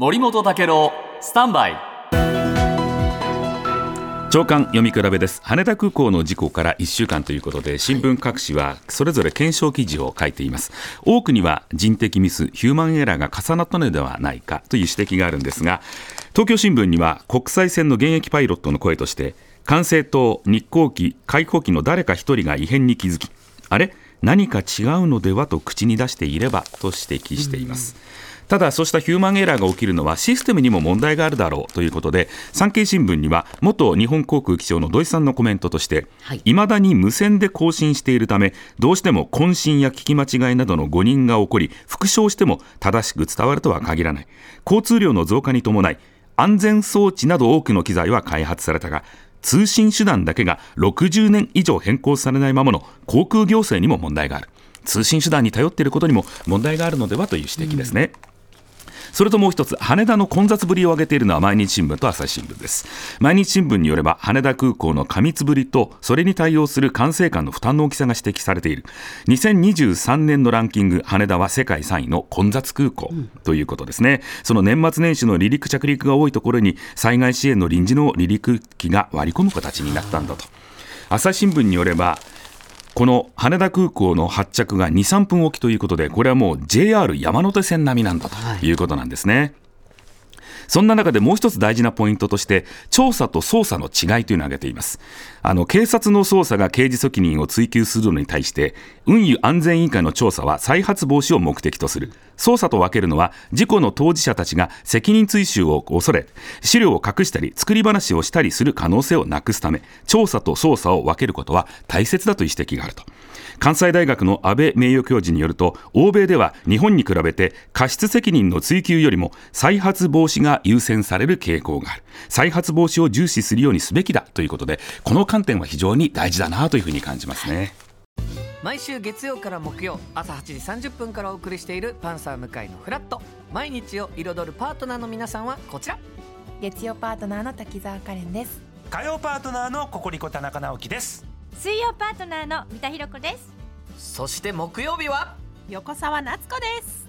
森本武郎スタンバイ。長官読み比べです。羽田空港の事故から1週間ということで新聞各紙はそれぞれ検証記事を書いています。多くには人的ミスヒューマンエラーが重なったのではないかという指摘があるんですが東京新聞には国際線の現役パイロットの声として管制塔日航機開放機の誰か一人が異変に気づきあれ？何か違うのではと口に出していればと指摘しています、ただ、そうしたヒューマンエラーが起きるのはシステムにも問題があるだろうということで、産経新聞には元日本航空機長の土井さんのコメントとして、いまだに無線で更新しているため、どうしても渾身や聞き間違いなどの誤認が起こり、復唱しても正しく伝わるとは限らない。交通量の増加に伴い、安全装置など多くの機材は開発されたが、通信手段だけが60年以上変更されないままの航空行政にも問題がある。通信手段に頼っていることにも問題があるのではという指摘ですね。うんそれともう一つ羽田の混雑ぶりを挙げているのは毎日新聞と朝日新聞です。毎日新聞によれば羽田空港の過密ぶりとそれに対応する管制官の負担の大きさが指摘されている。2023年のランキング羽田は世界3位の混雑空港ということですね、その年末年始の離陸着陸が多いところに災害支援の臨時の離陸機が割り込む形になったんだと。朝日新聞によればこの羽田空港の発着が2、3分おきということで、これはもう JR 山手線並みなんだということなんですね。はいそんな中でもう一つ大事なポイントとして、調査と捜査の違いというのを挙げています。あの、警察の捜査が刑事責任を追及するのに対して、運輸安全委員会の調査は再発防止を目的とする。捜査と分けるのは、事故の当事者たちが責任追及を恐れ、資料を隠したり、作り話をしたりする可能性をなくすため、調査と捜査を分けることは大切だという指摘があると。関西大学の安倍名誉教授によると欧米では日本に比べて過失責任の追及よりも再発防止が優先される傾向がある。再発防止を重視するようにすべきだということでこの観点は非常に大事だなというふうに感じますね。毎週月曜から木曜朝8時30分からお送りしている「パンサー向井のフラット」毎日を彩るパートナーの皆さんはこちら。月曜パートナーの滝沢カレンです。火曜パートナーのココリコ田中直樹です。水曜パートナーの三田寛子です。そして木曜日は？横澤夏子です